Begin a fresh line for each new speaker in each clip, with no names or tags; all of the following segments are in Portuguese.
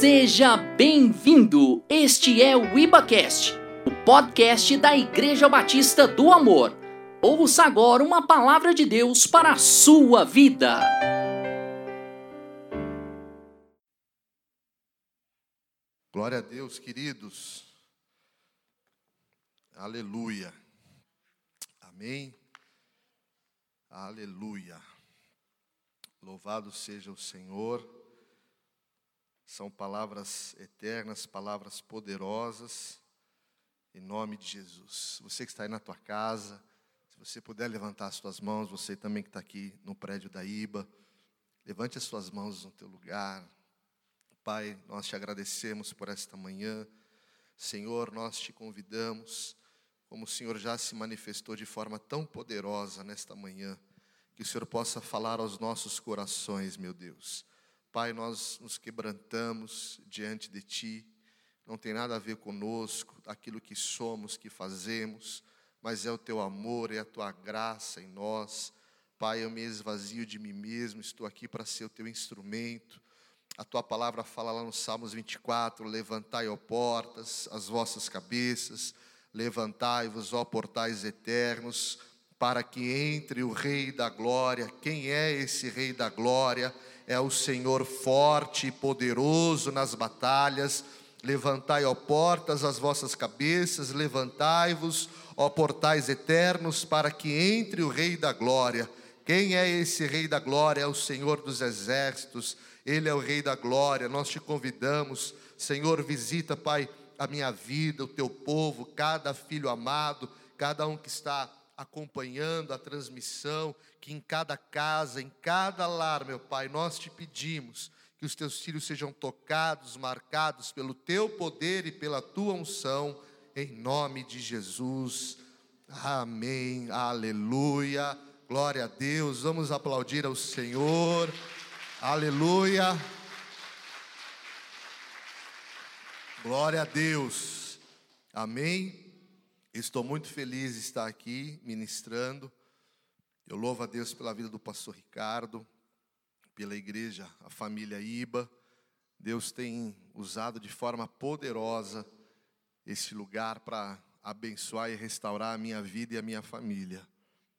Seja bem-vindo! Este é o IbaCast, o podcast da Igreja Batista do Amor. Ouça agora uma palavra de Deus para a sua vida.
Glória a Deus, queridos. Aleluia. Amém. Aleluia. Louvado seja o Senhor. São palavras eternas, palavras poderosas, em nome de Jesus. Você que está aí na tua casa, se você puder levantar as suas mãos, você também que está aqui no prédio da IBA, levante as suas mãos no teu lugar. Pai, nós te agradecemos por esta manhã. Senhor, nós te convidamos, como o Senhor já se manifestou de forma tão poderosa nesta manhã que o Senhor possa falar aos nossos corações, meu Deus. Pai, nós nos quebrantamos diante de Ti, não tem nada a ver conosco, aquilo que somos, que fazemos, mas é o Teu amor, é a Tua graça em nós. Pai, eu me esvazio de mim mesmo, estou aqui para ser o Teu instrumento. A Tua palavra fala lá no Salmos 24: Levantai, ó portas, as vossas cabeças, levantai-vos, ó portais eternos para que entre o Rei da Glória. Quem é esse Rei da Glória? É o Senhor forte e poderoso nas batalhas. Levantai, ó portas, as vossas cabeças, levantai-vos, ó portais eternos, para que entre o Rei da Glória. Quem é esse Rei da Glória? É o Senhor dos Exércitos, Ele é o Rei da Glória. Nós te convidamos, Senhor, visita, Pai, a minha vida, o teu povo, cada filho amado, cada um que está acompanhando a transmissão, que em cada casa, em cada lar, meu Pai, nós te pedimos que os teus filhos sejam tocados, marcados pelo teu poder e pela tua unção, em nome de Jesus. Amém. Aleluia. Glória a Deus. Vamos aplaudir ao Senhor. Aleluia. Glória a Deus. Amém. Estou muito feliz de estar aqui ministrando. Eu louvo a Deus pela vida do pastor Ricardo, pela igreja, a família Iba. Deus tem usado de forma poderosa este lugar para abençoar e restaurar a minha vida e a minha família.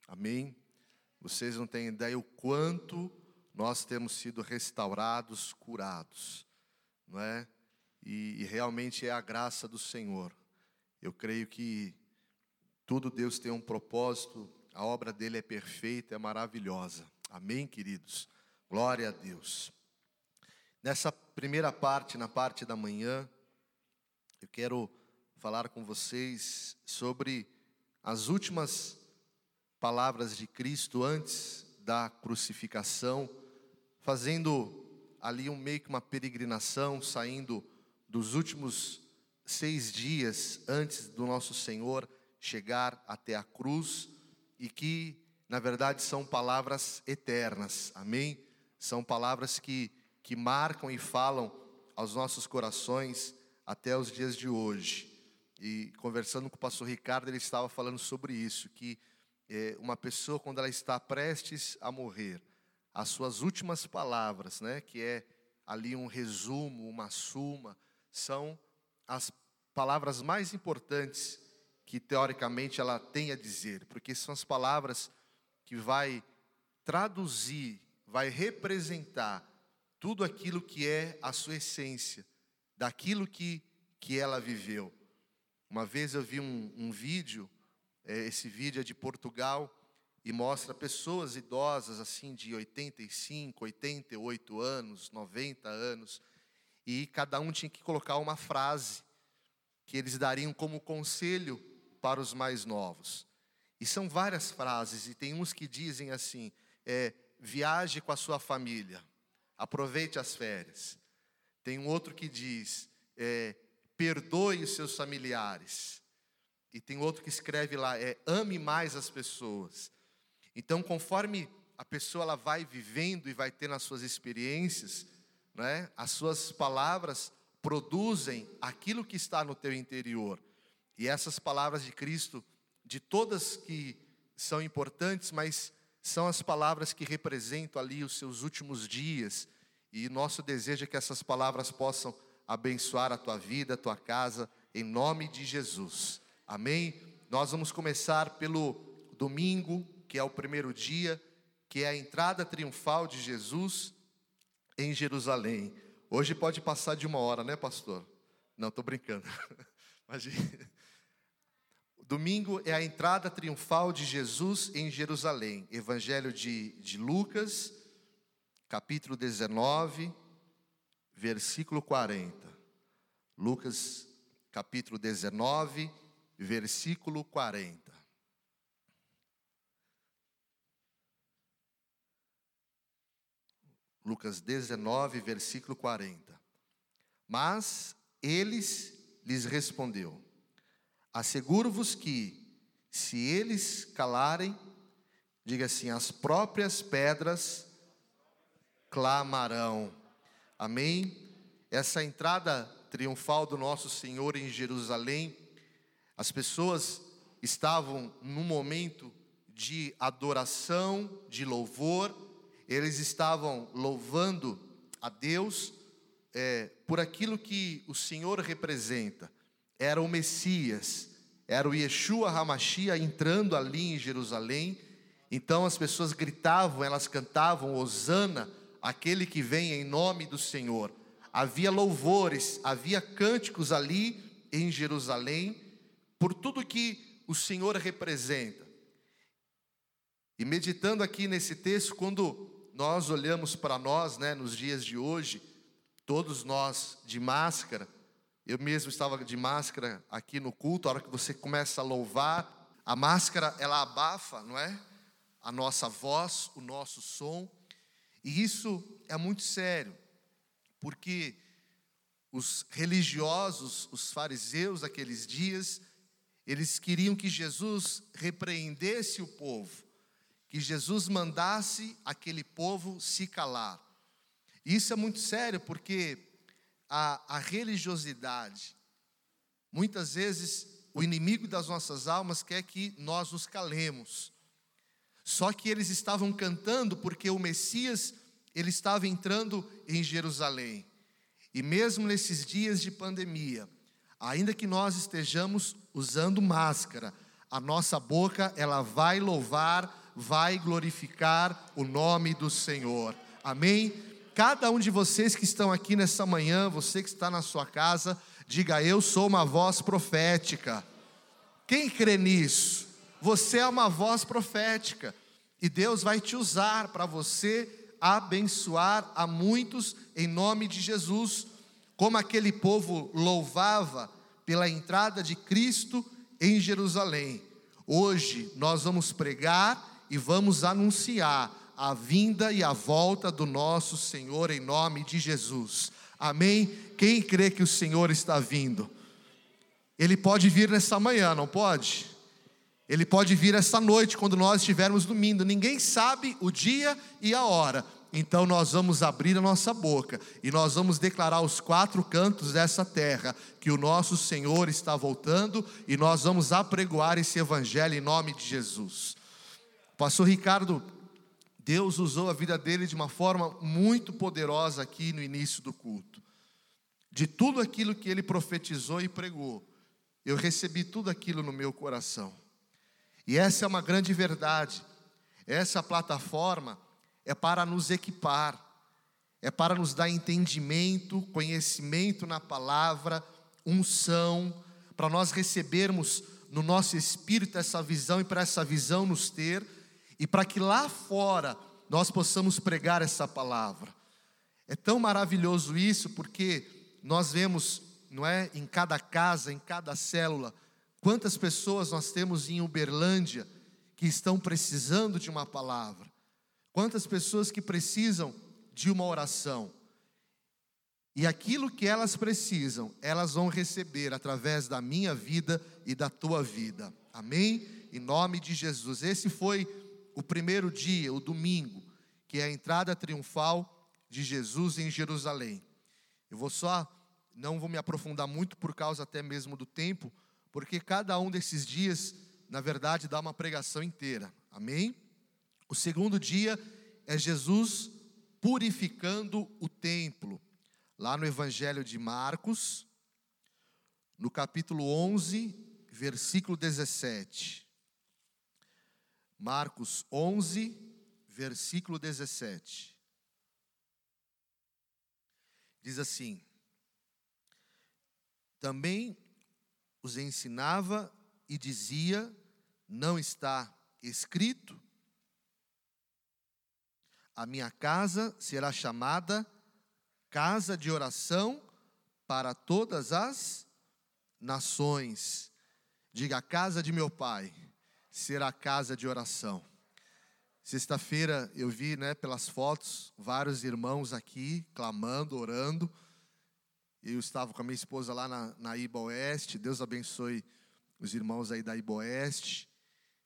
Amém? Vocês não têm ideia o quanto nós temos sido restaurados, curados, não é? E, e realmente é a graça do Senhor. Eu creio que tudo Deus tem um propósito, a obra dele é perfeita, é maravilhosa. Amém, queridos? Glória a Deus. Nessa primeira parte, na parte da manhã, eu quero falar com vocês sobre as últimas palavras de Cristo antes da crucificação, fazendo ali um meio que uma peregrinação, saindo dos últimos seis dias antes do nosso Senhor chegar até a cruz e que, na verdade, são palavras eternas, amém? São palavras que, que marcam e falam aos nossos corações até os dias de hoje. E conversando com o pastor Ricardo, ele estava falando sobre isso, que é, uma pessoa, quando ela está prestes a morrer, as suas últimas palavras, né, que é ali um resumo, uma suma, são as palavras mais importantes que teoricamente ela tem a dizer, porque são as palavras que vai traduzir, vai representar tudo aquilo que é a sua essência, daquilo que, que ela viveu. Uma vez eu vi um, um vídeo, é, esse vídeo é de Portugal, e mostra pessoas idosas, assim, de 85, 88 anos, 90 anos, e cada um tinha que colocar uma frase que eles dariam como conselho para os mais novos. E são várias frases, e tem uns que dizem assim: é, viaje com a sua família, aproveite as férias. Tem um outro que diz: é, perdoe os seus familiares. E tem outro que escreve lá: é, ame mais as pessoas. Então, conforme a pessoa ela vai vivendo e vai tendo as suas experiências, né, as suas palavras produzem aquilo que está no teu interior. E essas palavras de Cristo, de todas que são importantes, mas são as palavras que representam ali os seus últimos dias. E nosso desejo é que essas palavras possam abençoar a tua vida, a tua casa, em nome de Jesus. Amém? Nós vamos começar pelo domingo, que é o primeiro dia, que é a entrada triunfal de Jesus em Jerusalém. Hoje pode passar de uma hora, né, pastor? Não, estou brincando. Imagina. Domingo é a entrada triunfal de Jesus em Jerusalém. Evangelho de, de Lucas, capítulo 19, versículo 40. Lucas, capítulo 19, versículo 40. Lucas 19, versículo 40. Mas eles lhes respondeu: Asseguro-vos que, se eles calarem, diga assim: as próprias pedras clamarão. Amém? Essa entrada triunfal do nosso Senhor em Jerusalém, as pessoas estavam num momento de adoração, de louvor, eles estavam louvando a Deus é, por aquilo que o Senhor representa. Era o Messias, era o Yeshua Hamashia entrando ali em Jerusalém. Então as pessoas gritavam, elas cantavam Hosana, aquele que vem em nome do Senhor. Havia louvores, havia cânticos ali em Jerusalém por tudo que o Senhor representa. E meditando aqui nesse texto, quando nós olhamos para nós, né, nos dias de hoje, todos nós de máscara, eu mesmo estava de máscara aqui no culto, a hora que você começa a louvar, a máscara ela abafa, não é? A nossa voz, o nosso som, e isso é muito sério, porque os religiosos, os fariseus daqueles dias, eles queriam que Jesus repreendesse o povo, que Jesus mandasse aquele povo se calar. Isso é muito sério porque a, a religiosidade, muitas vezes o inimigo das nossas almas quer que nós nos calemos. Só que eles estavam cantando porque o Messias ele estava entrando em Jerusalém. E mesmo nesses dias de pandemia, ainda que nós estejamos usando máscara, a nossa boca ela vai louvar vai glorificar o nome do Senhor. Amém? Cada um de vocês que estão aqui nessa manhã, você que está na sua casa, diga: Eu sou uma voz profética. Quem crê nisso? Você é uma voz profética e Deus vai te usar para você abençoar a muitos em nome de Jesus, como aquele povo louvava pela entrada de Cristo em Jerusalém. Hoje nós vamos pregar e vamos anunciar a vinda e a volta do nosso Senhor em nome de Jesus. Amém? Quem crê que o Senhor está vindo? Ele pode vir nessa manhã, não pode? Ele pode vir essa noite, quando nós estivermos dormindo. Ninguém sabe o dia e a hora. Então nós vamos abrir a nossa boca e nós vamos declarar os quatro cantos dessa terra que o nosso Senhor está voltando e nós vamos apregoar esse evangelho em nome de Jesus. Pastor Ricardo, Deus usou a vida dele de uma forma muito poderosa aqui no início do culto. De tudo aquilo que ele profetizou e pregou, eu recebi tudo aquilo no meu coração. E essa é uma grande verdade. Essa plataforma é para nos equipar, é para nos dar entendimento, conhecimento na palavra, unção, para nós recebermos no nosso espírito essa visão e para essa visão nos ter e para que lá fora nós possamos pregar essa palavra. É tão maravilhoso isso porque nós vemos, não é, em cada casa, em cada célula, quantas pessoas nós temos em Uberlândia que estão precisando de uma palavra. Quantas pessoas que precisam de uma oração. E aquilo que elas precisam, elas vão receber através da minha vida e da tua vida. Amém? Em nome de Jesus. Esse foi o primeiro dia, o domingo, que é a entrada triunfal de Jesus em Jerusalém. Eu vou só, não vou me aprofundar muito por causa até mesmo do tempo, porque cada um desses dias, na verdade, dá uma pregação inteira. Amém? O segundo dia é Jesus purificando o templo. lá no Evangelho de Marcos, no capítulo 11, versículo 17. Marcos 11, versículo 17. Diz assim: Também os ensinava e dizia: Não está escrito? A minha casa será chamada casa de oração para todas as nações. Diga, a casa de meu pai será casa de oração. Sexta-feira eu vi, né, pelas fotos, vários irmãos aqui clamando, orando. Eu estava com a minha esposa lá na, na Iba Oeste. Deus abençoe os irmãos aí da Iba Oeste.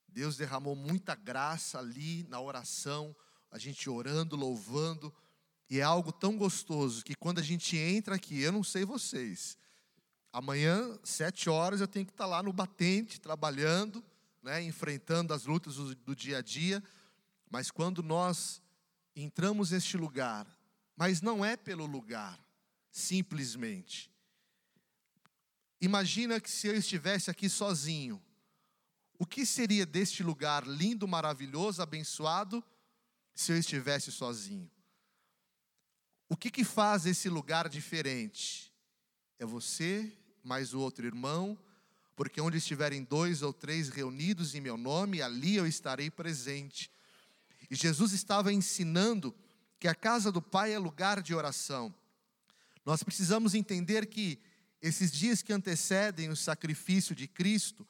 Deus derramou muita graça ali na oração, a gente orando, louvando. E é algo tão gostoso que quando a gente entra aqui, eu não sei vocês, amanhã, sete horas, eu tenho que estar lá no batente, trabalhando, né, enfrentando as lutas do, do dia a dia. Mas quando nós entramos neste lugar, mas não é pelo lugar, simplesmente. Imagina que se eu estivesse aqui sozinho, o que seria deste lugar lindo, maravilhoso, abençoado, se eu estivesse sozinho? O que, que faz esse lugar diferente? É você, mais o outro irmão, porque onde estiverem dois ou três reunidos em meu nome, ali eu estarei presente. E Jesus estava ensinando que a casa do Pai é lugar de oração. Nós precisamos entender que esses dias que antecedem o sacrifício de Cristo,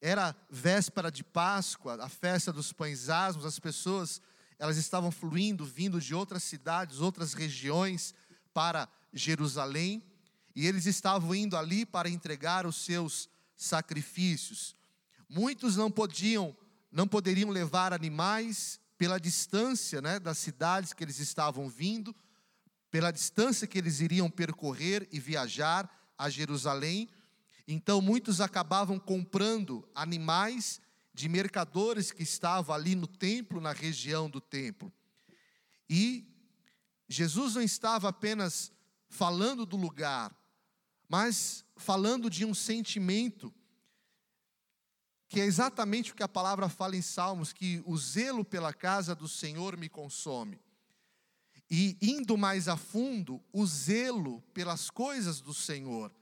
era véspera de Páscoa, a festa dos pães asmos, as pessoas, elas estavam fluindo, vindo de outras cidades, outras regiões para Jerusalém, e eles estavam indo ali para entregar os seus sacrifícios. Muitos não podiam, não poderiam levar animais, pela distância né, das cidades que eles estavam vindo, pela distância que eles iriam percorrer e viajar a Jerusalém. Então, muitos acabavam comprando animais de mercadores que estavam ali no templo, na região do templo. E Jesus não estava apenas falando do lugar, mas falando de um sentimento que é exatamente o que a palavra fala em Salmos, que o zelo pela casa do Senhor me consome. E indo mais a fundo, o zelo pelas coisas do Senhor.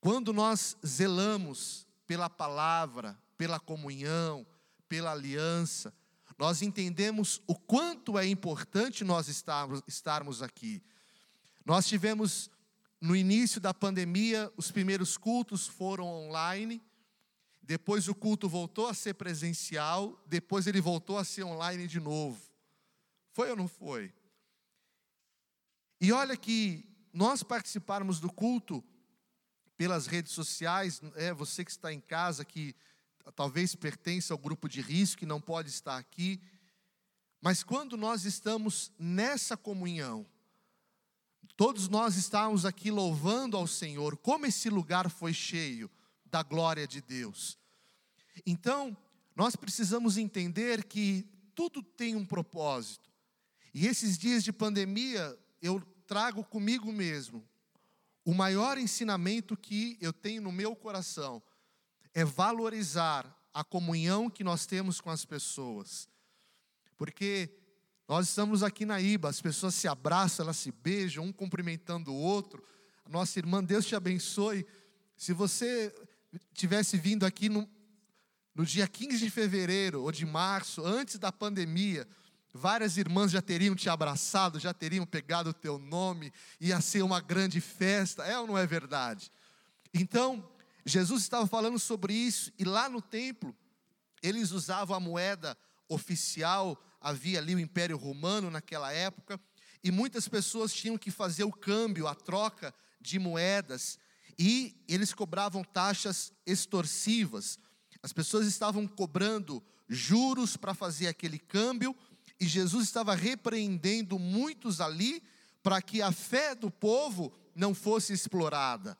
Quando nós zelamos pela palavra, pela comunhão, pela aliança, nós entendemos o quanto é importante nós estarmos, estarmos aqui. Nós tivemos, no início da pandemia, os primeiros cultos foram online depois o culto voltou a ser presencial, depois ele voltou a ser online de novo. Foi ou não foi? E olha que nós participarmos do culto pelas redes sociais, é você que está em casa que talvez pertença ao grupo de risco e não pode estar aqui, mas quando nós estamos nessa comunhão, todos nós estamos aqui louvando ao Senhor, como esse lugar foi cheio da glória de Deus. Então, nós precisamos entender que tudo tem um propósito. E esses dias de pandemia, eu trago comigo mesmo o maior ensinamento que eu tenho no meu coração é valorizar a comunhão que nós temos com as pessoas. Porque nós estamos aqui na IBA, as pessoas se abraçam, elas se beijam, um cumprimentando o outro. Nossa irmã, Deus te abençoe. Se você tivesse vindo aqui no, no dia 15 de fevereiro ou de março, antes da pandemia, várias irmãs já teriam te abraçado, já teriam pegado o teu nome, ia ser uma grande festa, é ou não é verdade? Então, Jesus estava falando sobre isso, e lá no templo, eles usavam a moeda oficial, havia ali o Império Romano naquela época, e muitas pessoas tinham que fazer o câmbio, a troca de moedas, e eles cobravam taxas extorsivas. As pessoas estavam cobrando juros para fazer aquele câmbio, e Jesus estava repreendendo muitos ali para que a fé do povo não fosse explorada.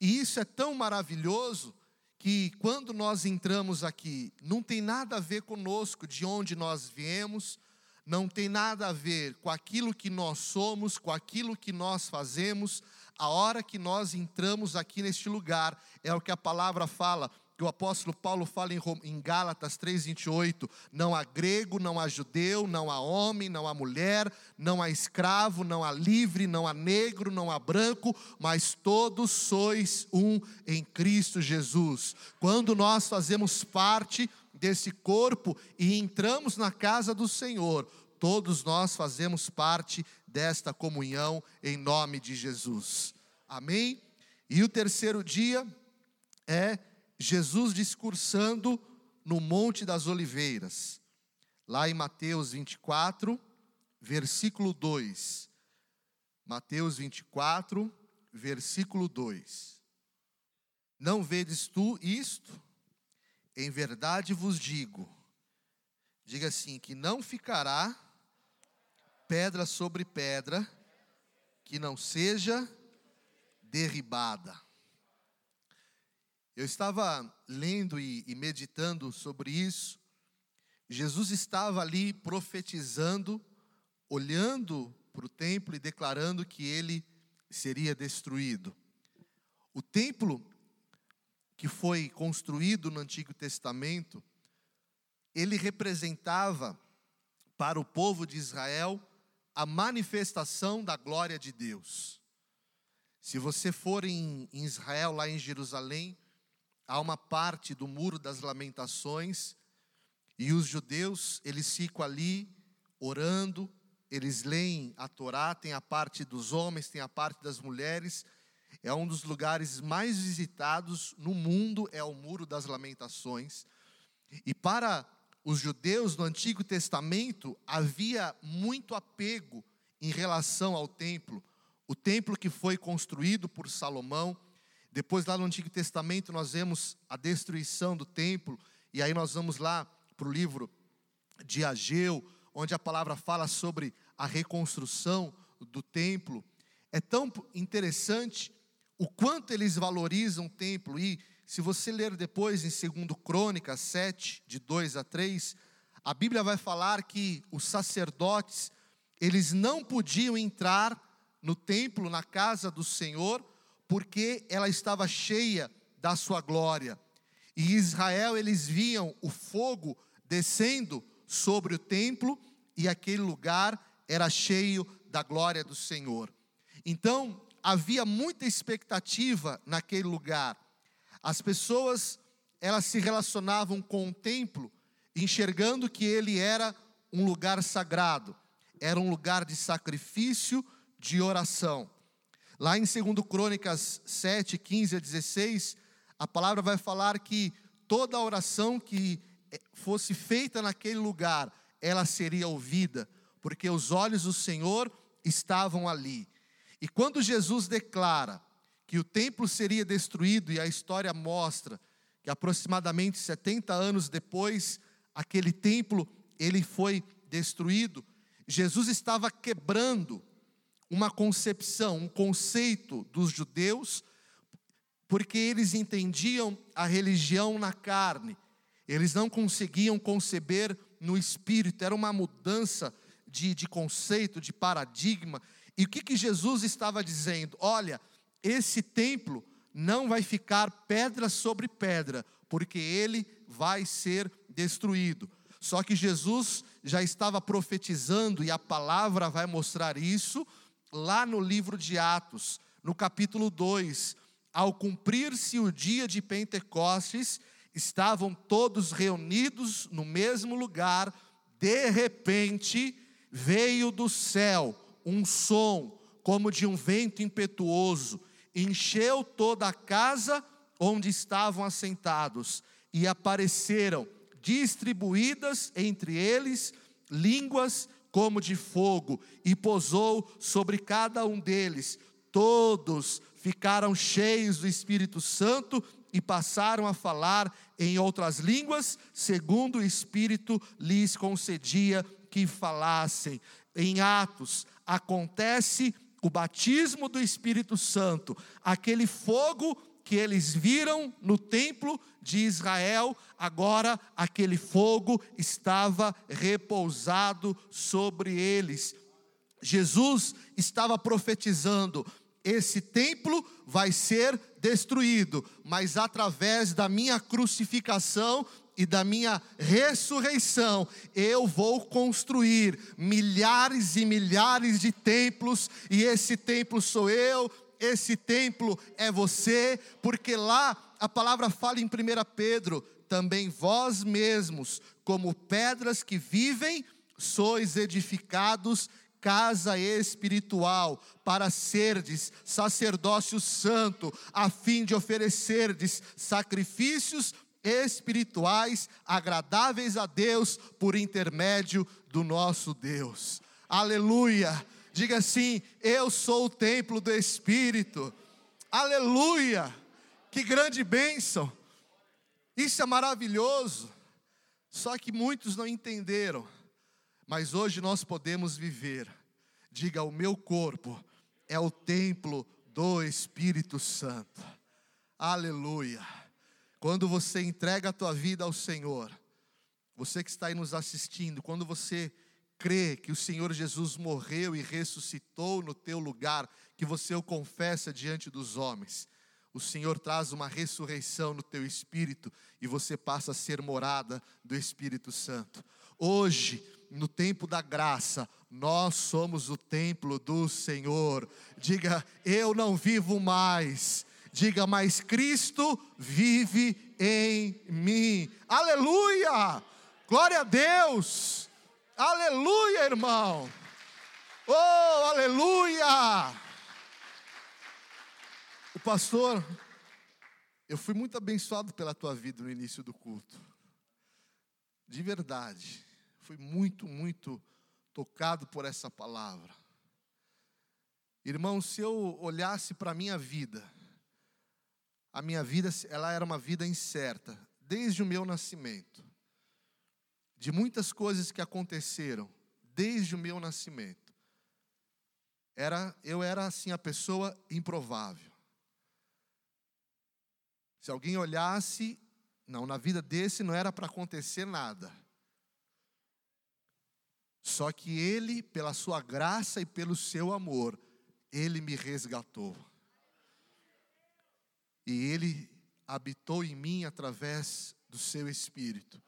E isso é tão maravilhoso que quando nós entramos aqui, não tem nada a ver conosco de onde nós viemos, não tem nada a ver com aquilo que nós somos, com aquilo que nós fazemos. A hora que nós entramos aqui neste lugar, é o que a palavra fala, que o apóstolo Paulo fala em Gálatas 3,28: não há grego, não há judeu, não há homem, não há mulher, não há escravo, não há livre, não há negro, não há branco, mas todos sois um em Cristo Jesus. Quando nós fazemos parte desse corpo e entramos na casa do Senhor, todos nós fazemos parte desta comunhão em nome de Jesus. Amém? E o terceiro dia é Jesus discursando no Monte das Oliveiras, lá em Mateus 24, versículo 2. Mateus 24, versículo 2. Não vedes tu isto? Em verdade vos digo, diga assim: que não ficará pedra sobre pedra que não seja derribada. Eu estava lendo e, e meditando sobre isso. Jesus estava ali profetizando, olhando para o templo e declarando que ele seria destruído. O templo que foi construído no Antigo Testamento, ele representava para o povo de Israel a manifestação da glória de Deus. Se você for em, em Israel, lá em Jerusalém, há uma parte do muro das lamentações e os judeus, eles ficam ali orando, eles leem a Torá, tem a parte dos homens, tem a parte das mulheres. É um dos lugares mais visitados no mundo, é o Muro das Lamentações. E para os judeus no Antigo Testamento havia muito apego em relação ao templo. O templo que foi construído por Salomão, depois, lá no Antigo Testamento, nós vemos a destruição do templo, e aí nós vamos lá para o livro de Ageu, onde a palavra fala sobre a reconstrução do templo. É tão interessante o quanto eles valorizam o templo, e se você ler depois em 2 Crônicas 7, de 2 a 3, a Bíblia vai falar que os sacerdotes, eles não podiam entrar no templo, na casa do Senhor, porque ela estava cheia da sua glória. E Israel, eles viam o fogo descendo sobre o templo e aquele lugar era cheio da glória do Senhor. Então, havia muita expectativa naquele lugar. As pessoas, elas se relacionavam com o templo, enxergando que ele era um lugar sagrado, era um lugar de sacrifício, de oração. Lá em 2 Crônicas 7, 15 a 16, a palavra vai falar que toda oração que eh, fosse feita naquele lugar, ela seria ouvida, porque os olhos do Senhor estavam ali. E quando Jesus declara que o templo seria destruído, e a história mostra que aproximadamente 70 anos depois, aquele templo ele foi destruído, Jesus estava quebrando uma concepção, um conceito dos judeus, porque eles entendiam a religião na carne, eles não conseguiam conceber no espírito, era uma mudança de, de conceito, de paradigma. E o que, que Jesus estava dizendo? Olha, esse templo não vai ficar pedra sobre pedra, porque ele vai ser destruído. Só que Jesus já estava profetizando, e a palavra vai mostrar isso, lá no livro de Atos, no capítulo 2, ao cumprir-se o dia de Pentecostes, estavam todos reunidos no mesmo lugar, de repente veio do céu um som como de um vento impetuoso, encheu toda a casa onde estavam assentados, e apareceram distribuídas entre eles línguas como de fogo, e pousou sobre cada um deles. Todos ficaram cheios do Espírito Santo e passaram a falar em outras línguas, segundo o Espírito lhes concedia que falassem. Em Atos acontece o batismo do Espírito Santo, aquele fogo que eles viram no templo de Israel, agora aquele fogo estava repousado sobre eles. Jesus estava profetizando: esse templo vai ser destruído, mas através da minha crucificação e da minha ressurreição, eu vou construir milhares e milhares de templos, e esse templo sou eu, esse templo é você, porque lá a palavra fala em 1 Pedro: também vós mesmos, como pedras que vivem, sois edificados casa espiritual, para serdes sacerdócio santo, a fim de oferecerdes sacrifícios espirituais agradáveis a Deus por intermédio do nosso Deus. Aleluia! Diga assim: Eu sou o templo do Espírito. Aleluia! Que grande bênção! Isso é maravilhoso. Só que muitos não entenderam. Mas hoje nós podemos viver. Diga: O meu corpo é o templo do Espírito Santo. Aleluia. Quando você entrega a tua vida ao Senhor, você que está aí nos assistindo, quando você crê que o Senhor Jesus morreu e ressuscitou no teu lugar, que você o confessa diante dos homens, o Senhor traz uma ressurreição no teu espírito e você passa a ser morada do Espírito Santo. Hoje, no tempo da graça, nós somos o templo do Senhor. Diga, eu não vivo mais, Diga, mas Cristo vive em mim. Aleluia! Glória a Deus! Aleluia, irmão! Oh, aleluia! O pastor, eu fui muito abençoado pela tua vida no início do culto. De verdade. Fui muito, muito tocado por essa palavra. Irmão, se eu olhasse para a minha vida, a minha vida ela era uma vida incerta, desde o meu nascimento. De muitas coisas que aconteceram desde o meu nascimento. Era, eu era assim a pessoa improvável. Se alguém olhasse, não, na vida desse não era para acontecer nada. Só que ele, pela sua graça e pelo seu amor, ele me resgatou. E Ele habitou em mim através do seu Espírito.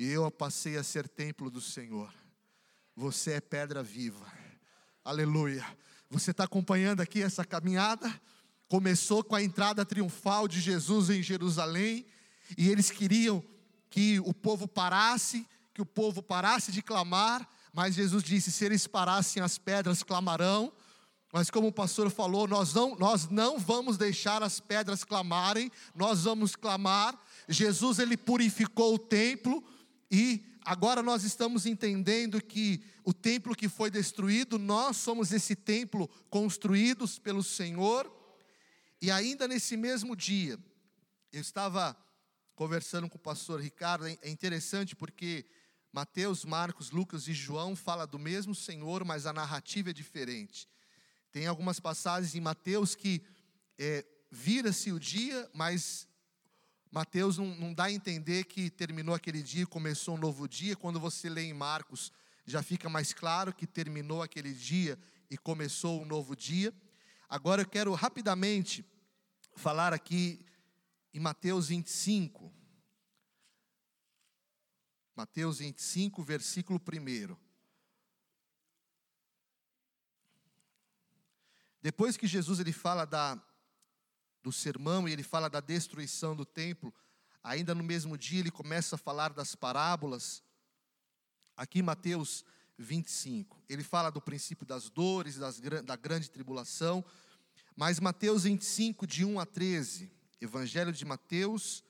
E eu passei a ser templo do Senhor. Você é pedra viva. Aleluia. Você está acompanhando aqui essa caminhada? Começou com a entrada triunfal de Jesus em Jerusalém. E eles queriam que o povo parasse, que o povo parasse de clamar. Mas Jesus disse: se eles parassem, as pedras clamarão. Mas como o pastor falou, nós não, nós não vamos deixar as pedras clamarem, nós vamos clamar. Jesus ele purificou o templo e agora nós estamos entendendo que o templo que foi destruído, nós somos esse templo construídos pelo Senhor. E ainda nesse mesmo dia, eu estava conversando com o pastor Ricardo, é interessante porque Mateus, Marcos, Lucas e João fala do mesmo Senhor, mas a narrativa é diferente. Tem algumas passagens em Mateus que é, vira-se o dia, mas Mateus não, não, dá a entender que terminou aquele dia e começou um novo dia. Quando você lê em Marcos, já fica mais claro que terminou aquele dia e começou um novo dia. Agora eu quero rapidamente falar aqui em Mateus 25. Mateus 25, versículo 1. Depois que Jesus ele fala da, do sermão e ele fala da destruição do templo, ainda no mesmo dia ele começa a falar das parábolas. Aqui Mateus 25, ele fala do princípio das dores, das, da grande tribulação, mas Mateus 25, de 1 a 13, Evangelho de Mateus,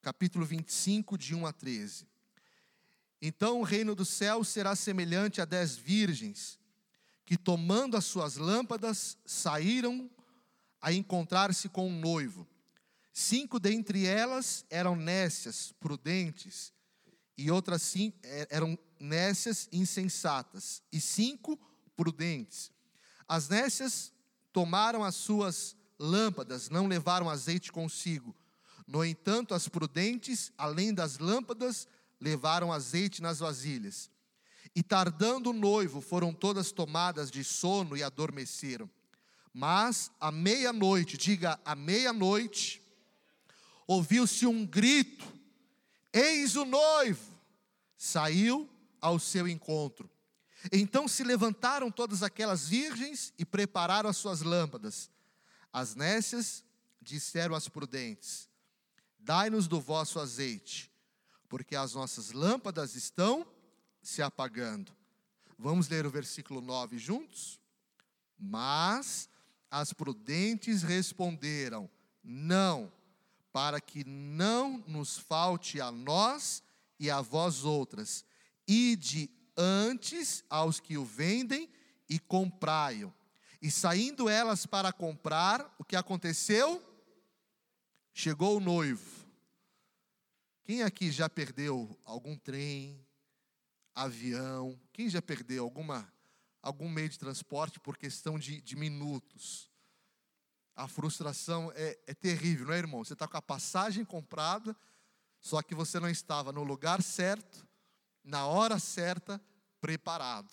capítulo 25, de 1 a 13. Então o reino do céu será semelhante a dez virgens que tomando as suas lâmpadas saíram a encontrar-se com um noivo. Cinco dentre elas eram nécias, prudentes, e outras cinco é, eram nécias insensatas, e cinco prudentes. As nécias tomaram as suas lâmpadas não levaram azeite consigo. No entanto, as prudentes, além das lâmpadas, levaram azeite nas vasilhas. E tardando o noivo, foram todas tomadas de sono e adormeceram. Mas à meia-noite, diga à meia-noite, ouviu-se um grito: Eis o noivo! Saiu ao seu encontro. Então se levantaram todas aquelas virgens e prepararam as suas lâmpadas. As nécias disseram às prudentes: Dai-nos do vosso azeite, porque as nossas lâmpadas estão se apagando. Vamos ler o versículo 9 juntos? Mas as prudentes responderam: Não, para que não nos falte a nós e a vós outras, ide antes aos que o vendem e comprai-o. E saindo elas para comprar, o que aconteceu? Chegou o noivo. Quem aqui já perdeu algum trem, avião? Quem já perdeu alguma, algum meio de transporte por questão de, de minutos? A frustração é, é terrível, não é, irmão? Você está com a passagem comprada, só que você não estava no lugar certo, na hora certa, preparado.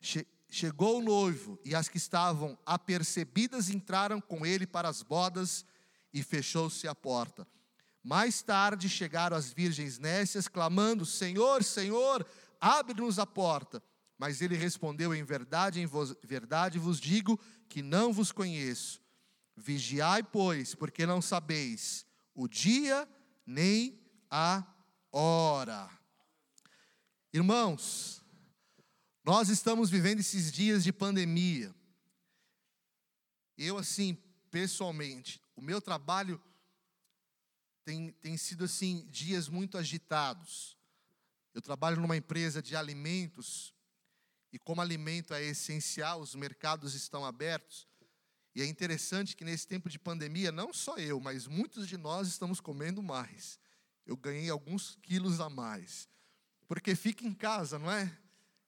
Che chegou o noivo, e as que estavam apercebidas entraram com ele para as bodas, e fechou-se a porta. Mais tarde chegaram as virgens nécias, clamando: Senhor, Senhor, abre-nos a porta. Mas ele respondeu: Em verdade, em verdade vos digo que não vos conheço. Vigiai, pois, porque não sabeis o dia nem a hora. Irmãos, nós estamos vivendo esses dias de pandemia. Eu, assim, pessoalmente, o meu trabalho tem, tem sido, assim, dias muito agitados. Eu trabalho numa empresa de alimentos, e como alimento é essencial, os mercados estão abertos. E é interessante que nesse tempo de pandemia, não só eu, mas muitos de nós estamos comendo mais. Eu ganhei alguns quilos a mais. Porque fica em casa, não é?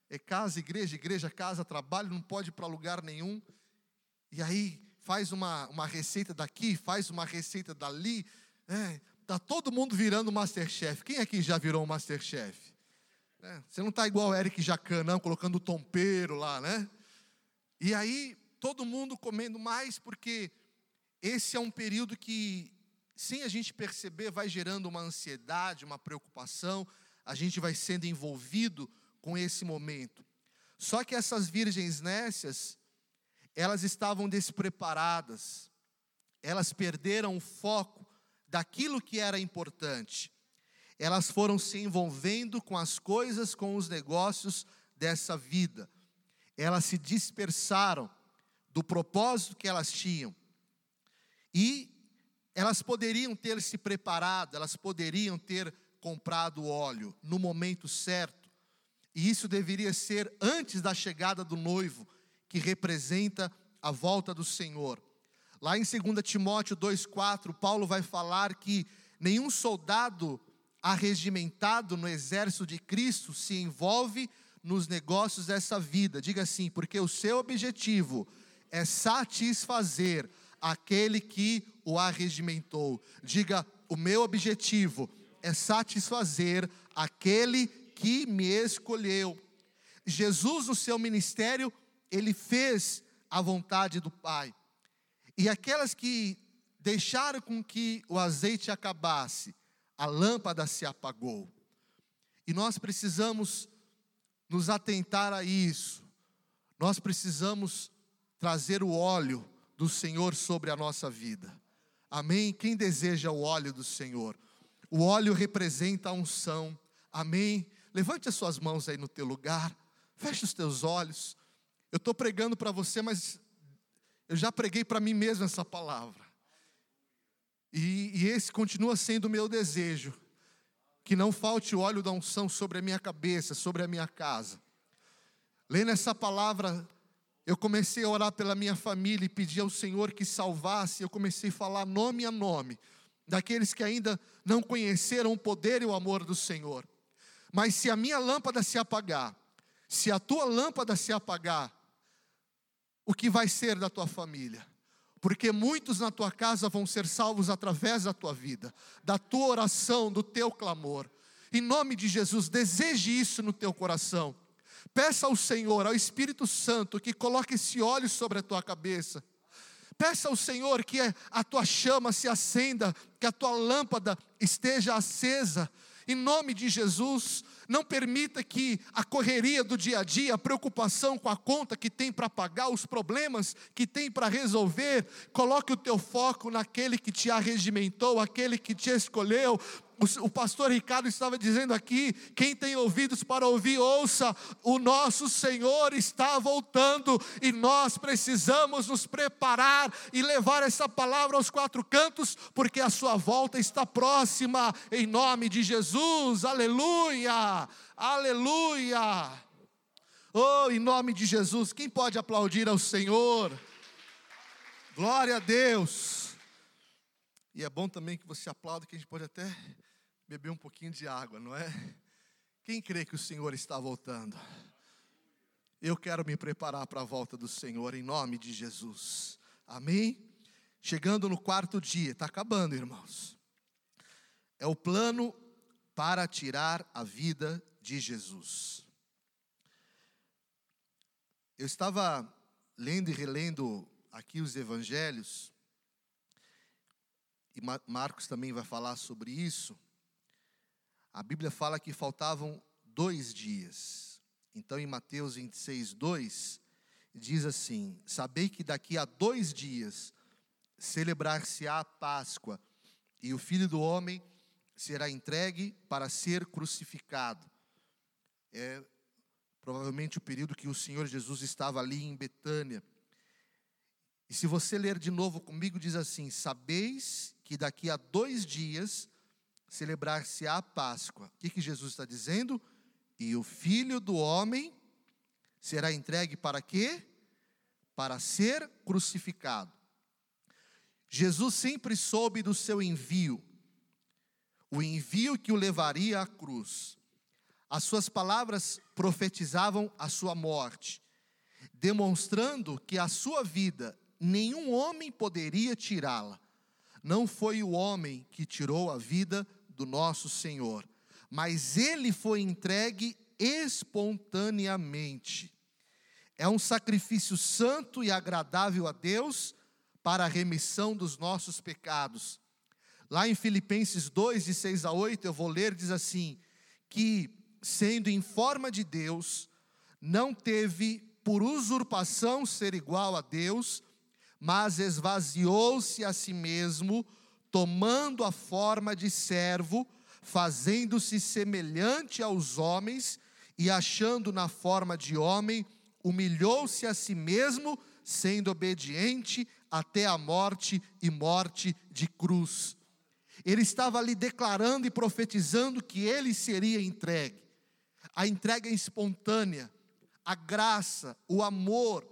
É casa, igreja, igreja, casa, trabalho, não pode ir para lugar nenhum. E aí faz uma, uma receita daqui, faz uma receita dali. É, tá todo mundo virando Masterchef. Quem aqui já virou um Masterchef? É, você não está igual o Eric Jacan, não, colocando o tompeiro lá, né? E aí todo mundo comendo mais, porque esse é um período que, sem a gente perceber, vai gerando uma ansiedade, uma preocupação, a gente vai sendo envolvido com esse momento. Só que essas virgens nécias, elas estavam despreparadas, elas perderam o foco daquilo que era importante. Elas foram se envolvendo com as coisas, com os negócios dessa vida. Elas se dispersaram do propósito que elas tinham. E elas poderiam ter se preparado, elas poderiam ter comprado óleo no momento certo. E isso deveria ser antes da chegada do noivo, que representa a volta do Senhor. Lá em 2 Timóteo 2,4, Paulo vai falar que nenhum soldado arregimentado no exército de Cristo se envolve nos negócios dessa vida. Diga assim, porque o seu objetivo é satisfazer aquele que o arregimentou. Diga: o meu objetivo é satisfazer aquele que me escolheu. Jesus, no seu ministério, ele fez a vontade do Pai. E aquelas que deixaram com que o azeite acabasse, a lâmpada se apagou. E nós precisamos nos atentar a isso. Nós precisamos trazer o óleo do Senhor sobre a nossa vida. Amém? Quem deseja o óleo do Senhor? O óleo representa a unção. Amém? Levante as suas mãos aí no teu lugar. Feche os teus olhos. Eu estou pregando para você, mas eu já preguei para mim mesmo essa palavra. E, e esse continua sendo o meu desejo. Que não falte o óleo da unção sobre a minha cabeça, sobre a minha casa. Lendo essa palavra, eu comecei a orar pela minha família e pedir ao Senhor que salvasse. Eu comecei a falar nome a nome daqueles que ainda não conheceram o poder e o amor do Senhor. Mas se a minha lâmpada se apagar, se a tua lâmpada se apagar, o que vai ser da tua família? Porque muitos na tua casa vão ser salvos através da tua vida, da tua oração, do teu clamor. Em nome de Jesus, deseje isso no teu coração. Peça ao Senhor, ao Espírito Santo, que coloque esse óleo sobre a tua cabeça. Peça ao Senhor que a tua chama se acenda, que a tua lâmpada esteja acesa. Em nome de Jesus, não permita que a correria do dia a dia, a preocupação com a conta que tem para pagar, os problemas que tem para resolver, coloque o teu foco naquele que te arregimentou, aquele que te escolheu, o, pastor Ricardo estava dizendo aqui: quem tem ouvidos para ouvir, ouça, o nosso Senhor está voltando e nós precisamos nos preparar e levar essa palavra aos quatro cantos, porque a sua volta está próxima, em nome de Jesus, aleluia, aleluia. Oh, em nome de Jesus, quem pode aplaudir ao Senhor? Glória a Deus. E é bom também que você aplaude, que a gente pode até beber um pouquinho de água, não é? Quem crê que o Senhor está voltando? Eu quero me preparar para a volta do Senhor em nome de Jesus. Amém? Chegando no quarto dia, está acabando, irmãos. É o plano para tirar a vida de Jesus. Eu estava lendo e relendo aqui os evangelhos, e Marcos também vai falar sobre isso. A Bíblia fala que faltavam dois dias. Então, em Mateus 26, 2, diz assim: Sabei que daqui a dois dias celebrar-se-á a Páscoa, e o filho do homem será entregue para ser crucificado. É provavelmente o período que o Senhor Jesus estava ali em Betânia. E se você ler de novo comigo, diz assim: Sabeis que daqui a dois dias celebrar-se a Páscoa. O que, que Jesus está dizendo? E o filho do homem será entregue para quê? Para ser crucificado. Jesus sempre soube do seu envio, o envio que o levaria à cruz. As suas palavras profetizavam a sua morte, demonstrando que a sua vida nenhum homem poderia tirá-la. Não foi o homem que tirou a vida do nosso Senhor, mas ele foi entregue espontaneamente. É um sacrifício santo e agradável a Deus para a remissão dos nossos pecados. Lá em Filipenses 2, de 6 a 8, eu vou ler, diz assim: que, sendo em forma de Deus, não teve por usurpação ser igual a Deus, mas esvaziou-se a si mesmo, tomando a forma de servo, fazendo-se semelhante aos homens e achando na forma de homem, humilhou-se a si mesmo, sendo obediente até a morte e morte de cruz. Ele estava ali declarando e profetizando que ele seria entregue. A entrega é espontânea, a graça, o amor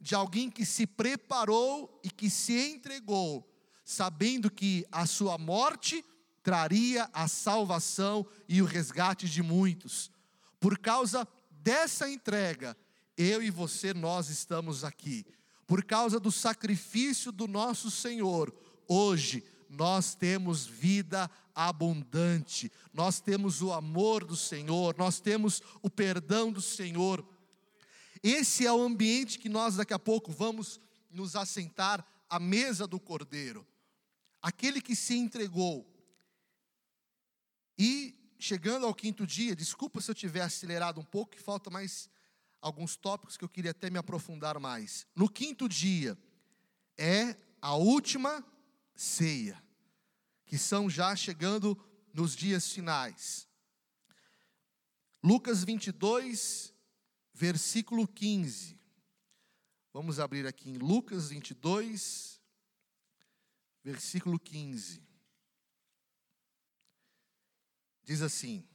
de alguém que se preparou e que se entregou sabendo que a sua morte traria a salvação e o resgate de muitos. Por causa dessa entrega, eu e você, nós estamos aqui. Por causa do sacrifício do nosso Senhor, hoje nós temos vida abundante, nós temos o amor do Senhor, nós temos o perdão do Senhor. Esse é o ambiente que nós daqui a pouco vamos nos assentar à mesa do Cordeiro aquele que se entregou. E chegando ao quinto dia, desculpa se eu tiver acelerado um pouco, que falta mais alguns tópicos que eu queria até me aprofundar mais. No quinto dia é a última ceia, que são já chegando nos dias finais. Lucas 22, versículo 15. Vamos abrir aqui em Lucas 22, versículo 15. Diz assim: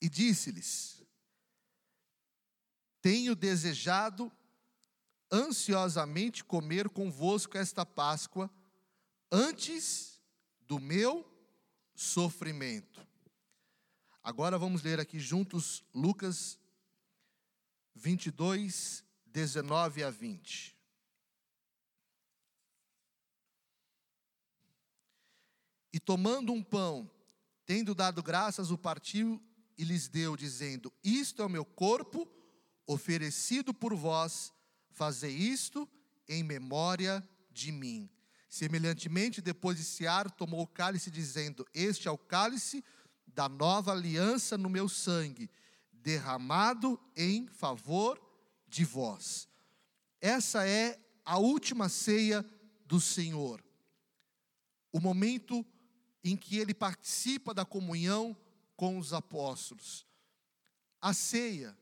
E disse-lhes: Tenho desejado ansiosamente comer convosco esta Páscoa antes do meu sofrimento. Agora vamos ler aqui juntos Lucas 22, 19 a 20. Tomando um pão, tendo dado graças, o partiu e lhes deu, dizendo: Isto é o meu corpo, oferecido por vós, fazei isto em memória de mim. Semelhantemente, depois de cear, tomou o cálice, dizendo: Este é o cálice da nova aliança no meu sangue, derramado em favor de vós. Essa é a última ceia do Senhor. O momento em que ele participa da comunhão com os apóstolos. A ceia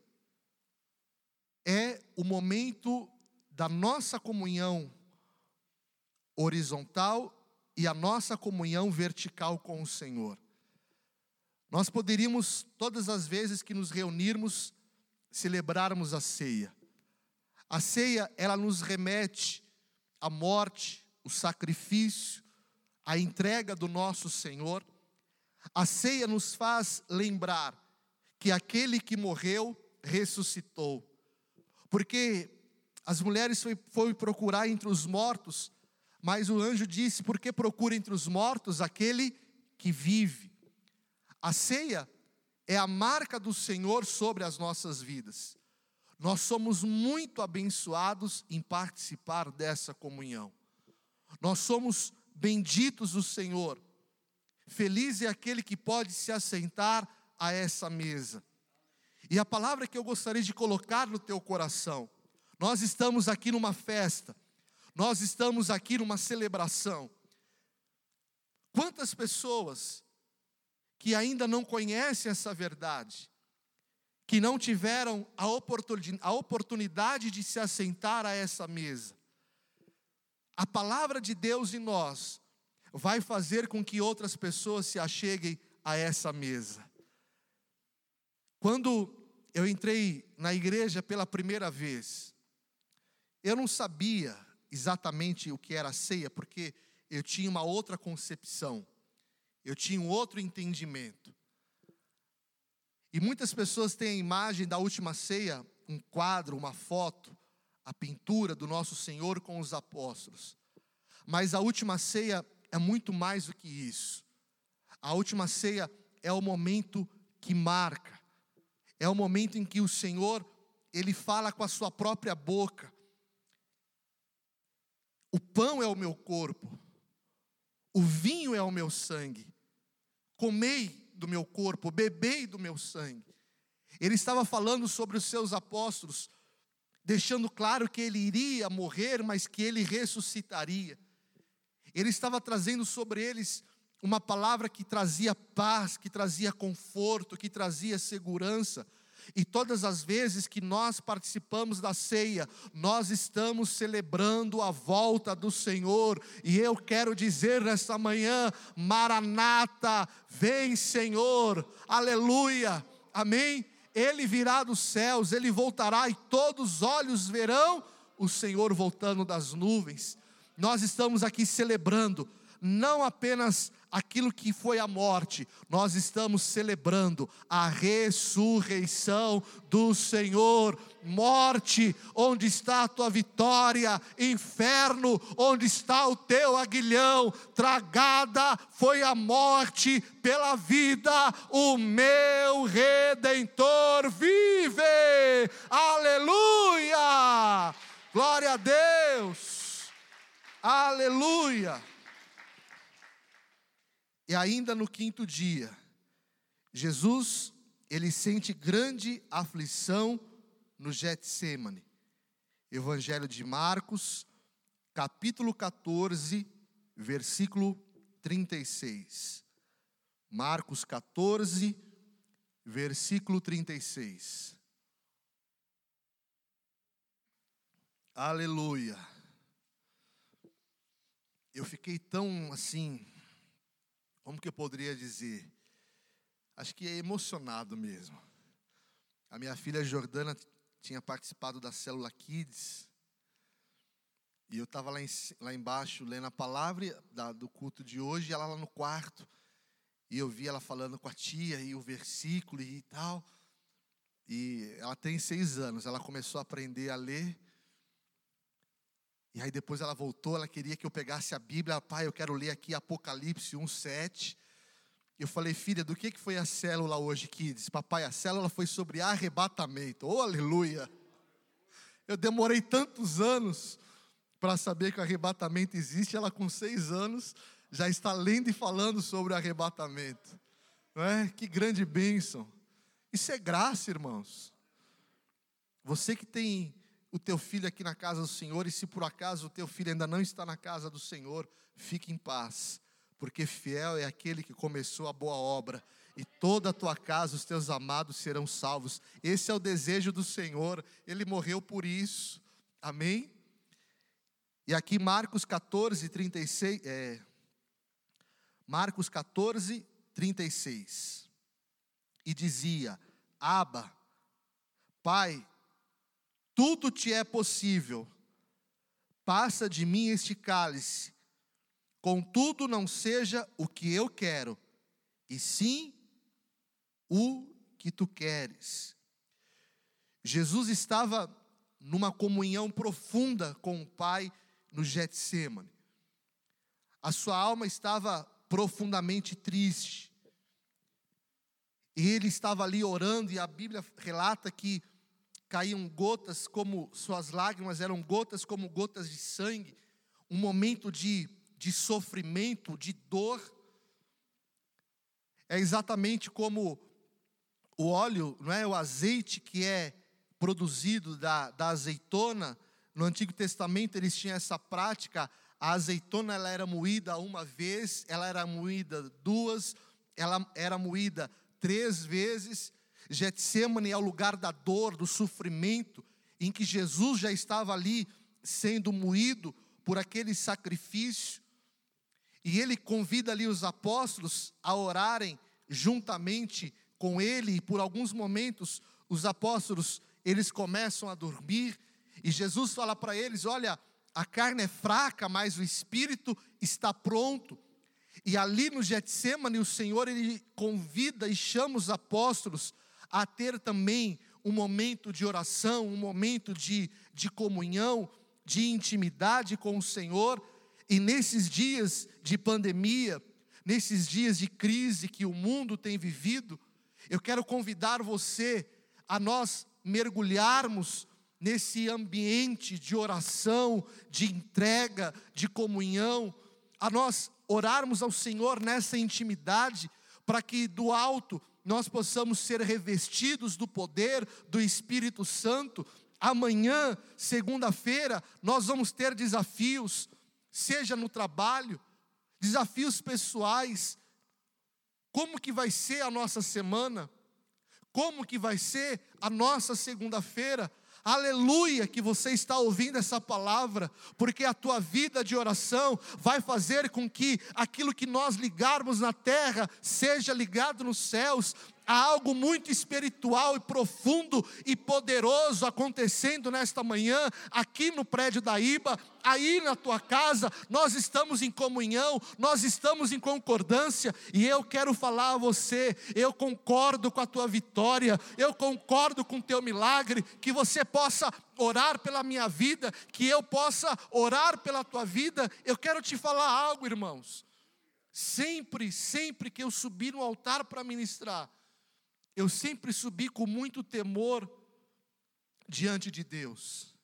é o momento da nossa comunhão horizontal e a nossa comunhão vertical com o Senhor. Nós poderíamos, todas as vezes que nos reunirmos, celebrarmos a ceia. A ceia, ela nos remete à morte, o sacrifício, a entrega do nosso Senhor. A ceia nos faz lembrar que aquele que morreu ressuscitou. Porque as mulheres foi, foi procurar entre os mortos, mas o anjo disse: Por que procura entre os mortos aquele que vive? A ceia é a marca do Senhor sobre as nossas vidas. Nós somos muito abençoados em participar dessa comunhão. Nós somos benditos do Senhor. Feliz é aquele que pode se assentar a essa mesa. E a palavra que eu gostaria de colocar no teu coração, nós estamos aqui numa festa, nós estamos aqui numa celebração. Quantas pessoas que ainda não conhecem essa verdade, que não tiveram a oportunidade de se assentar a essa mesa. A palavra de Deus em nós vai fazer com que outras pessoas se acheguem a essa mesa. Quando eu entrei na igreja pela primeira vez, eu não sabia exatamente o que era ceia, porque eu tinha uma outra concepção. Eu tinha um outro entendimento. E muitas pessoas têm a imagem da última ceia, um quadro, uma foto, a pintura do nosso Senhor com os apóstolos. Mas a última ceia é muito mais do que isso. A última ceia é o momento que marca. É o momento em que o Senhor, ele fala com a sua própria boca. O pão é o meu corpo. O vinho é o meu sangue. Comei do meu corpo, bebei do meu sangue. Ele estava falando sobre os seus apóstolos, deixando claro que ele iria morrer, mas que ele ressuscitaria. Ele estava trazendo sobre eles uma palavra que trazia paz, que trazia conforto, que trazia segurança. E todas as vezes que nós participamos da ceia, nós estamos celebrando a volta do Senhor. E eu quero dizer nesta manhã: Maranata, vem Senhor, aleluia, amém. Ele virá dos céus, ele voltará e todos os olhos verão o Senhor voltando das nuvens. Nós estamos aqui celebrando não apenas aquilo que foi a morte, nós estamos celebrando a ressurreição do Senhor. Morte, onde está a tua vitória? Inferno, onde está o teu aguilhão? Tragada foi a morte pela vida, o meu redentor vive. Aleluia! Glória a Deus! Aleluia! E ainda no quinto dia, Jesus, ele sente grande aflição no Getsemane. Evangelho de Marcos, capítulo 14, versículo 36. Marcos 14, versículo 36. Aleluia. Eu fiquei tão assim como que eu poderia dizer? Acho que é emocionado mesmo. A minha filha Jordana tinha participado da célula Kids. E eu estava lá, lá embaixo lendo a palavra da, do culto de hoje, e ela lá no quarto. E eu vi ela falando com a tia e o versículo e tal. E ela tem seis anos, ela começou a aprender a ler. E aí depois ela voltou, ela queria que eu pegasse a Bíblia, pai, eu quero ler aqui Apocalipse 1:7. Eu falei, filha, do que que foi a célula hoje, Kids? Papai, a célula foi sobre arrebatamento. Oh, aleluia! Eu demorei tantos anos para saber que o arrebatamento existe. Ela com seis anos já está lendo e falando sobre o arrebatamento. Não é? Que grande bênção. Isso é graça, irmãos. Você que tem o teu filho aqui na casa do Senhor, e se por acaso o teu filho ainda não está na casa do Senhor, fique em paz, porque fiel é aquele que começou a boa obra, e toda a tua casa, os teus amados serão salvos. Esse é o desejo do Senhor, ele morreu por isso, amém? E aqui Marcos 14, 36, é, Marcos 14, 36, e dizia: Aba, Pai, tudo te é possível. Passa de mim este cálice. Contudo, não seja o que eu quero, e sim o que tu queres. Jesus estava numa comunhão profunda com o Pai no Getsemane. A sua alma estava profundamente triste. E ele estava ali orando, e a Bíblia relata que caíam gotas como suas lágrimas eram gotas como gotas de sangue, um momento de, de sofrimento, de dor. É exatamente como o óleo, não é o azeite que é produzido da, da azeitona. No Antigo Testamento eles tinham essa prática. A azeitona ela era moída uma vez, ela era moída duas, ela era moída três vezes Getsemane é o lugar da dor, do sofrimento, em que Jesus já estava ali sendo moído por aquele sacrifício. E ele convida ali os apóstolos a orarem juntamente com ele, e por alguns momentos os apóstolos, eles começam a dormir, e Jesus fala para eles: "Olha, a carne é fraca, mas o espírito está pronto". E ali no Getsemane, o Senhor ele convida e chama os apóstolos a ter também um momento de oração, um momento de, de comunhão, de intimidade com o Senhor. E nesses dias de pandemia, nesses dias de crise que o mundo tem vivido, eu quero convidar você a nós mergulharmos nesse ambiente de oração, de entrega, de comunhão, a nós orarmos ao Senhor nessa intimidade, para que do alto nós possamos ser revestidos do poder do Espírito Santo. Amanhã, segunda-feira, nós vamos ter desafios, seja no trabalho, desafios pessoais. Como que vai ser a nossa semana? Como que vai ser a nossa segunda-feira? Aleluia que você está ouvindo essa palavra, porque a tua vida de oração vai fazer com que aquilo que nós ligarmos na terra seja ligado nos céus, Há algo muito espiritual e profundo e poderoso acontecendo nesta manhã, aqui no prédio da IBA, aí na tua casa, nós estamos em comunhão, nós estamos em concordância, e eu quero falar a você, eu concordo com a tua vitória, eu concordo com o teu milagre, que você possa orar pela minha vida, que eu possa orar pela tua vida. Eu quero te falar algo, irmãos. Sempre, sempre que eu subir no altar para ministrar, eu sempre subi com muito temor diante de Deus.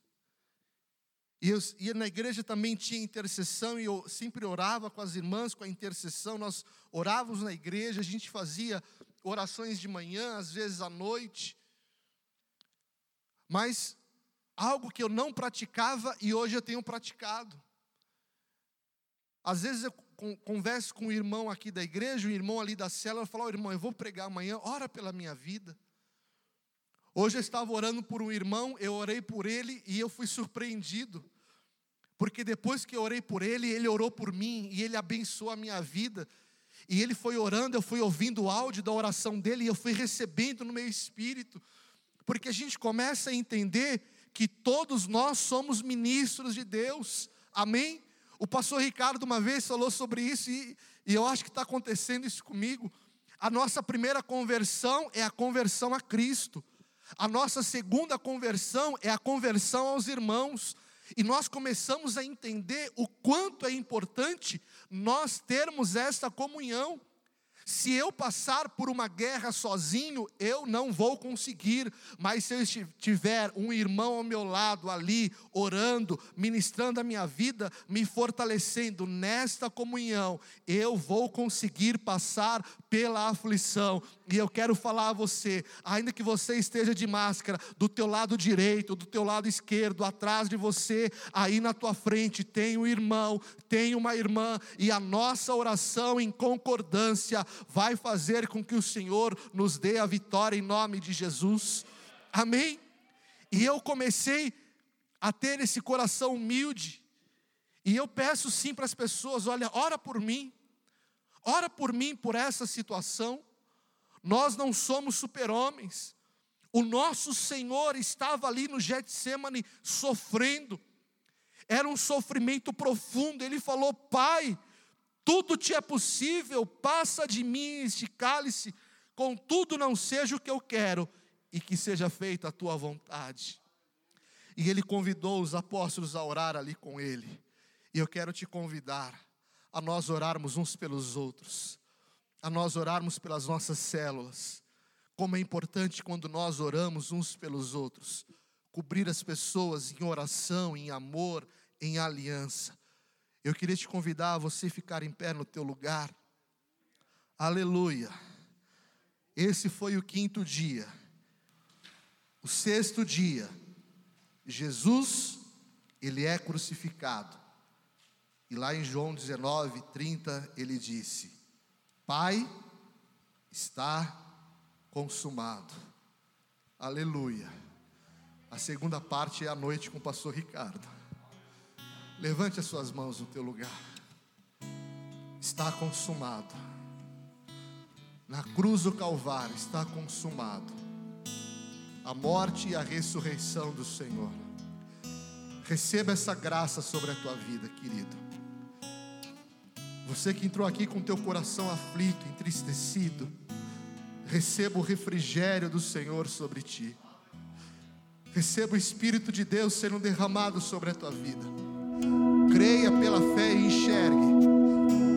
E, eu, e na igreja também tinha intercessão, e eu sempre orava com as irmãs com a intercessão. Nós orávamos na igreja, a gente fazia orações de manhã, às vezes à noite. Mas algo que eu não praticava e hoje eu tenho praticado. Às vezes eu converso com um irmão aqui da igreja, um irmão ali da célula, fala: oh, irmão, eu vou pregar amanhã, ora pela minha vida. Hoje eu estava orando por um irmão, eu orei por ele e eu fui surpreendido. Porque depois que eu orei por ele, ele orou por mim e ele abençoou a minha vida. E ele foi orando, eu fui ouvindo o áudio da oração dele e eu fui recebendo no meu espírito. Porque a gente começa a entender que todos nós somos ministros de Deus. Amém? O pastor Ricardo uma vez falou sobre isso e, e eu acho que está acontecendo isso comigo. A nossa primeira conversão é a conversão a Cristo. A nossa segunda conversão é a conversão aos irmãos. E nós começamos a entender o quanto é importante nós termos esta comunhão. Se eu passar por uma guerra sozinho, eu não vou conseguir, mas se eu tiver um irmão ao meu lado ali, orando, ministrando a minha vida, me fortalecendo nesta comunhão, eu vou conseguir passar pela aflição. E eu quero falar a você, ainda que você esteja de máscara, do teu lado direito, do teu lado esquerdo, atrás de você, aí na tua frente tem um irmão, tem uma irmã, e a nossa oração em concordância vai fazer com que o Senhor nos dê a vitória em nome de Jesus. Amém? E eu comecei a ter esse coração humilde. E eu peço sim para as pessoas: olha, ora por mim, ora por mim por essa situação. Nós não somos super-homens. O nosso Senhor estava ali no Getsemane sofrendo. Era um sofrimento profundo. Ele falou: Pai, tudo te é possível, passa de mim este cálice, contudo não seja o que eu quero, e que seja feita a tua vontade. E ele convidou os apóstolos a orar ali com ele. E eu quero te convidar a nós orarmos uns pelos outros, a nós orarmos pelas nossas células. Como é importante quando nós oramos uns pelos outros, cobrir as pessoas em oração, em amor, em aliança. Eu queria te convidar a você ficar em pé no teu lugar. Aleluia. Esse foi o quinto dia. O sexto dia, Jesus, ele é crucificado. E lá em João 19, 30, ele disse: Pai, está consumado. Aleluia. A segunda parte é a noite com o pastor Ricardo. Levante as suas mãos no teu lugar. Está consumado. Na cruz do Calvário está consumado. A morte e a ressurreição do Senhor. Receba essa graça sobre a tua vida, querido. Você que entrou aqui com teu coração aflito, entristecido, receba o refrigério do Senhor sobre ti. Receba o Espírito de Deus sendo derramado sobre a tua vida. Creia pela fé e enxergue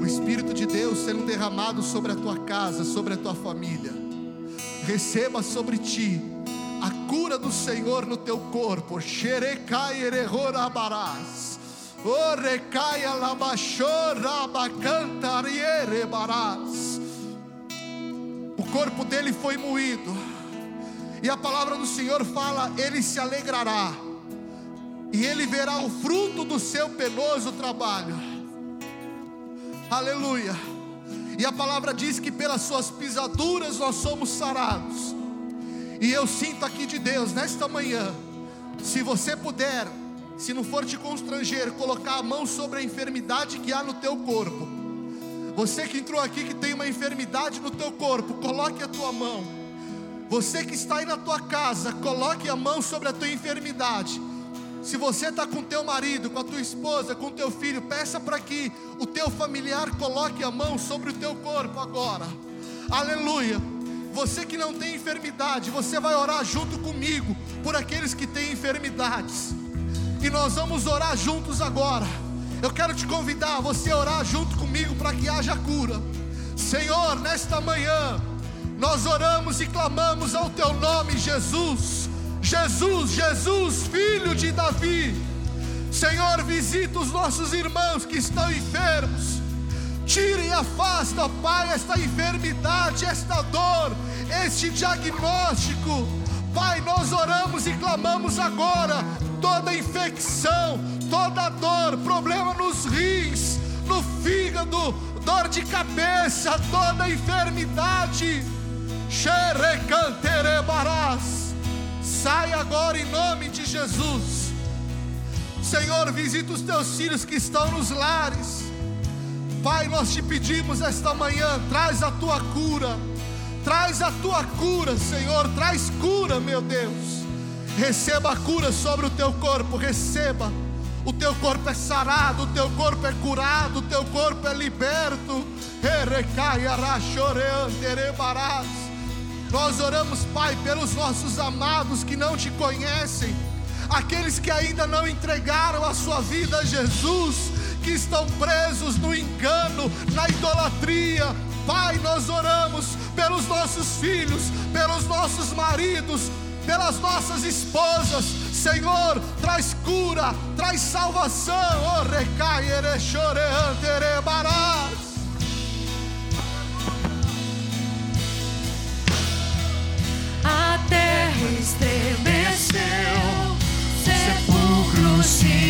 o Espírito de Deus sendo derramado sobre a tua casa, sobre a tua família. Receba sobre ti a cura do Senhor no teu corpo. Xerecai erehorabarás. Orecaia labachora barás. O corpo dele foi moído. E a palavra do Senhor fala: Ele se alegrará e ele verá o fruto do seu penoso trabalho. Aleluia. E a palavra diz que pelas suas pisaduras nós somos sarados. E eu sinto aqui de Deus nesta manhã, se você puder, se não for te constranger, colocar a mão sobre a enfermidade que há no teu corpo. Você que entrou aqui que tem uma enfermidade no teu corpo, coloque a tua mão. Você que está aí na tua casa, coloque a mão sobre a tua enfermidade se você está com teu marido, com a tua esposa, com teu filho, peça para que o teu familiar coloque a mão sobre o teu corpo agora. Aleluia. Você que não tem enfermidade, você vai orar junto comigo por aqueles que têm enfermidades. E nós vamos orar juntos agora. Eu quero te convidar a você orar junto comigo para que haja cura. Senhor, nesta manhã, nós oramos e clamamos ao teu nome, Jesus Jesus, Jesus, filho de Davi. Senhor, visita os nossos irmãos que estão enfermos. Tire e afasta, Pai, esta enfermidade, esta dor, este diagnóstico. Pai, nós oramos e clamamos agora toda infecção, toda dor, problema nos rins, no fígado, dor de cabeça, toda enfermidade. Xerecanterebarás Sai agora em nome de Jesus. Senhor, visita os teus filhos que estão nos lares. Pai, nós te pedimos esta manhã, traz a tua cura. Traz a tua cura, Senhor, traz cura, meu Deus. Receba a cura sobre o teu corpo, receba. O teu corpo é sarado, o teu corpo é curado, o teu corpo é liberto. Erecai arrachoreanterebarás. Nós oramos, Pai, pelos nossos amados que não te conhecem, aqueles que ainda não entregaram a sua vida a Jesus, que estão presos no engano, na idolatria. Pai, nós oramos pelos nossos filhos, pelos nossos maridos, pelas nossas esposas. Senhor, traz cura, traz salvação. Oh, recai, erechoreante, erebarás.
Estremeceu, sepulcro se